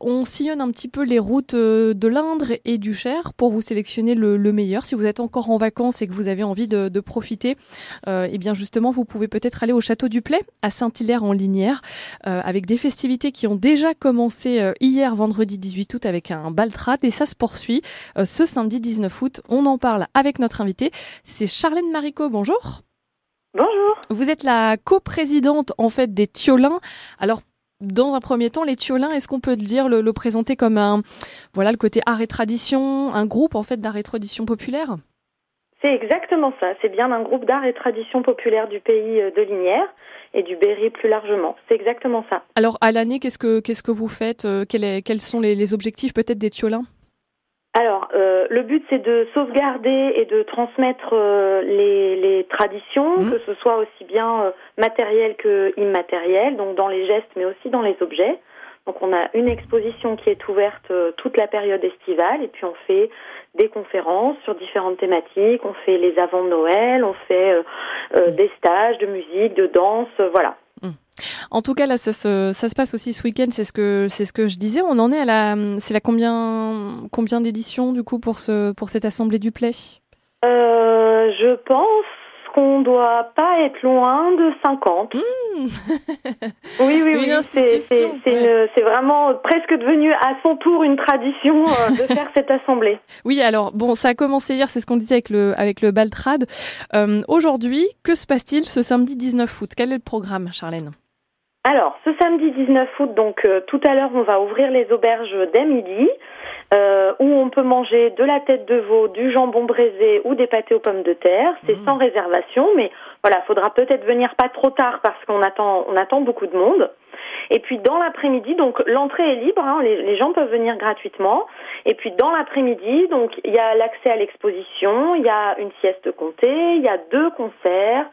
On sillonne un petit peu les routes euh, de l'Indre et du Cher pour vous sélectionner le, meilleur. Si vous êtes encore en vacances et que vous avez envie de, profiter, euh, eh bien justement, vous pouvez peut-être aller au château du Play à Saint-Hilaire en Linière euh, avec des festivités qui ont déjà commencé hier vendredi 18 août avec un baltrat et ça se poursuit ce samedi 19 août. On en parle avec notre invité, c'est Charlène Marico. Bonjour. Bonjour. Vous êtes la coprésidente en fait des Tiolins. Alors dans un premier temps, les Tiolins, est-ce qu'on peut dire le, présenter comme un, voilà, le côté art et tradition, un groupe en fait d'art et tradition populaire? C'est exactement ça. C'est bien un groupe d'art et tradition populaire du pays euh, de Linière et du Berry plus largement. C'est exactement ça. Alors à l'année, qu'est-ce que qu'est-ce que vous faites euh, Quels sont les objectifs peut-être des Tiolins alors, euh, le but, c'est de sauvegarder et de transmettre euh, les, les, traditions, mmh. que ce soit aussi bien euh, matériel que immatériel, donc dans les gestes, mais aussi dans les objets. Donc, on a une exposition qui est ouverte euh, toute la période estivale, et puis on fait des conférences sur différentes thématiques, on fait les avant Noël, on fait mmh. des stages de musique, de danse, voilà. En tout cas, là, ça se, ça se passe aussi ce week-end. C'est ce que, c'est ce que je disais. On en est à la, c'est la combien, combien d'éditions du coup pour ce, pour cette assemblée du Play? Euh, Je pense qu'on doit pas être loin de 50. Mmh. oui, oui, oui. C'est, c'est, vraiment presque devenu à son tour une tradition euh, de faire cette assemblée. Oui, alors bon, ça a commencé hier, c'est ce qu'on disait avec le, avec le Baltrad. Euh, aujourd'hui, que se passe-t-il ce samedi 19 août? Quel est le programme, Charlène? Alors, ce samedi 19 août, donc euh, tout à l'heure, on va ouvrir les auberges dès midi, euh, où on peut manger de la tête de veau, du jambon braisé ou des pâtés aux pommes de terre. C'est mmh. sans réservation, mais voilà, faudra peut-être venir pas trop tard parce qu'on attend, on attend beaucoup de monde. Et puis dans l'après-midi, donc l'entrée est libre, hein, les, les, gens peuvent venir gratuitement. Et puis dans l'après-midi, donc il y a l'accès à l'exposition, il y a une sieste comptée, il y a deux concerts.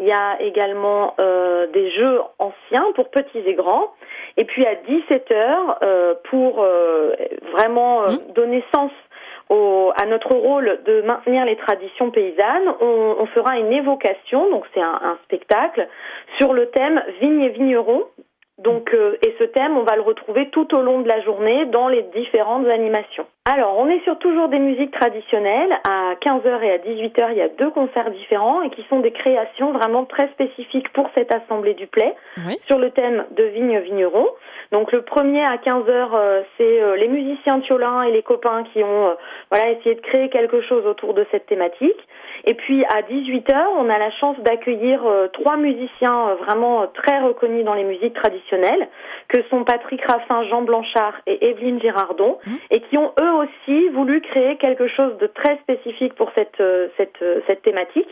Il y a également euh, des jeux anciens pour petits et grands. Et puis à 17h, euh, pour euh, vraiment euh, mmh. donner sens au, à notre rôle de maintenir les traditions paysannes, on, on fera une évocation, donc c'est un, un, spectacle, sur le thème Vigne et vigneron. Donc, euh, et ce thème, on va le retrouver tout au long de la journée dans les différentes animations. Alors, on est sur toujours des musiques traditionnelles. À 15h et à 18h, il y a deux concerts différents et qui sont des créations vraiment très spécifiques pour cette assemblée du Play sur le thème de Vigne Vigneron. Donc, le premier à 15h, euh, c'est euh, les musiciens Tiolin et les copains qui ont voilà essayé de créer quelque chose autour de cette thématique. Et puis à 18h, on a la chance d'accueillir trois musiciens vraiment très reconnus dans les musiques traditionnelles que sont Patrick Raffin, Jean Blanchard et Evelyne Girardon, mmh. et qui ont eux aussi voulu créer quelque chose de très spécifique pour cette, euh, cette, euh, cette thématique,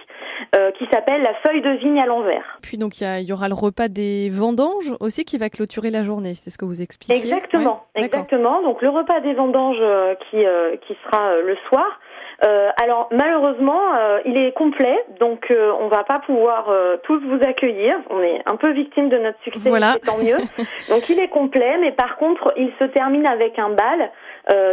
euh, qui s'appelle la feuille de vigne à l'envers. Puis donc il y, aura le repas des vendanges aussi qui va clôturer la journée, c'est ce que vous expliquez Exactement, exactement. Donc le repas des vendanges qui, qui sera le soir. Euh, alors malheureusement, euh, il est complet, donc euh, on va pas pouvoir euh, tous vous accueillir. On est un peu victime de notre succès, voilà. tant mieux. donc il est complet, mais par contre, il se termine avec un bal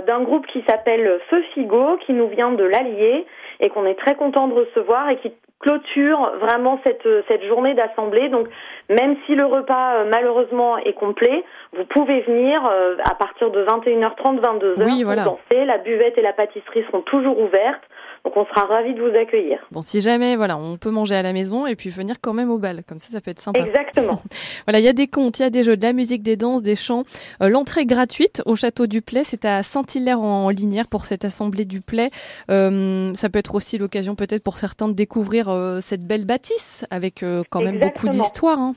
d'un groupe qui s'appelle Feu Figo, qui nous vient de l'Allier et qu'on est très content de recevoir et qui clôture vraiment cette, cette journée d'assemblée. Donc, même si le repas, euh, malheureusement, est complet, vous pouvez venir euh, à partir de 21h30, 22h oui, voilà. danser. La buvette et la pâtisserie seront toujours ouvertes. Donc on sera ravis de vous accueillir. Bon, si jamais, voilà, on peut manger à la maison et puis venir quand même au bal. Comme ça, ça peut être sympa. Exactement. voilà, il y a des contes, il y a des jeux, de la musique, des danses, des chants. Euh, L'entrée gratuite au château du Play, c'est à Saint-Hilaire en, Linière pour cette assemblée du Play. Euh, ça peut être aussi l'occasion peut-être pour certains de découvrir euh, cette belle bâtisse avec euh, quand même beaucoup d'histoire. Hein.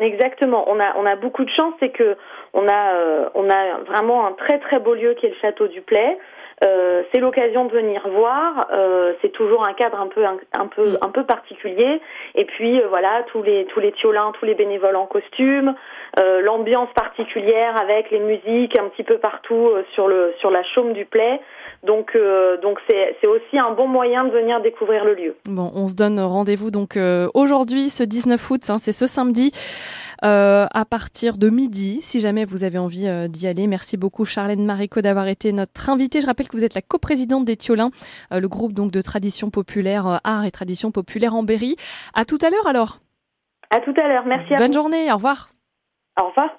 Exactement. On a on a beaucoup de chance, c'est que on a on a vraiment un très très beau lieu qui est le château du Play. Euh, c'est l'occasion de venir voir. Euh, c'est toujours un cadre un peu un, peu mm. un peu particulier. Et puis euh, voilà tous les tous les tiolins, tous les bénévoles en costume, euh, l'ambiance particulière avec les musiques un petit peu partout sur le sur la chaume du Play. Donc donc c'est c'est aussi un bon moyen de venir découvrir le lieu. Bon, on se donne rendez-vous donc aujourd'hui ce 19 août, hein, c'est ce samedi. Euh, à partir de midi, si jamais vous avez envie euh, d'y aller. Merci beaucoup Charlène Marico d'avoir été notre invitée. Je rappelle que vous êtes la coprésidente des Tiolins, euh, le groupe donc de tradition populaire, art et tradition populaire en Berry. À tout à l'heure alors. À tout à l'heure, merci. Bonne journée, au revoir. Au revoir.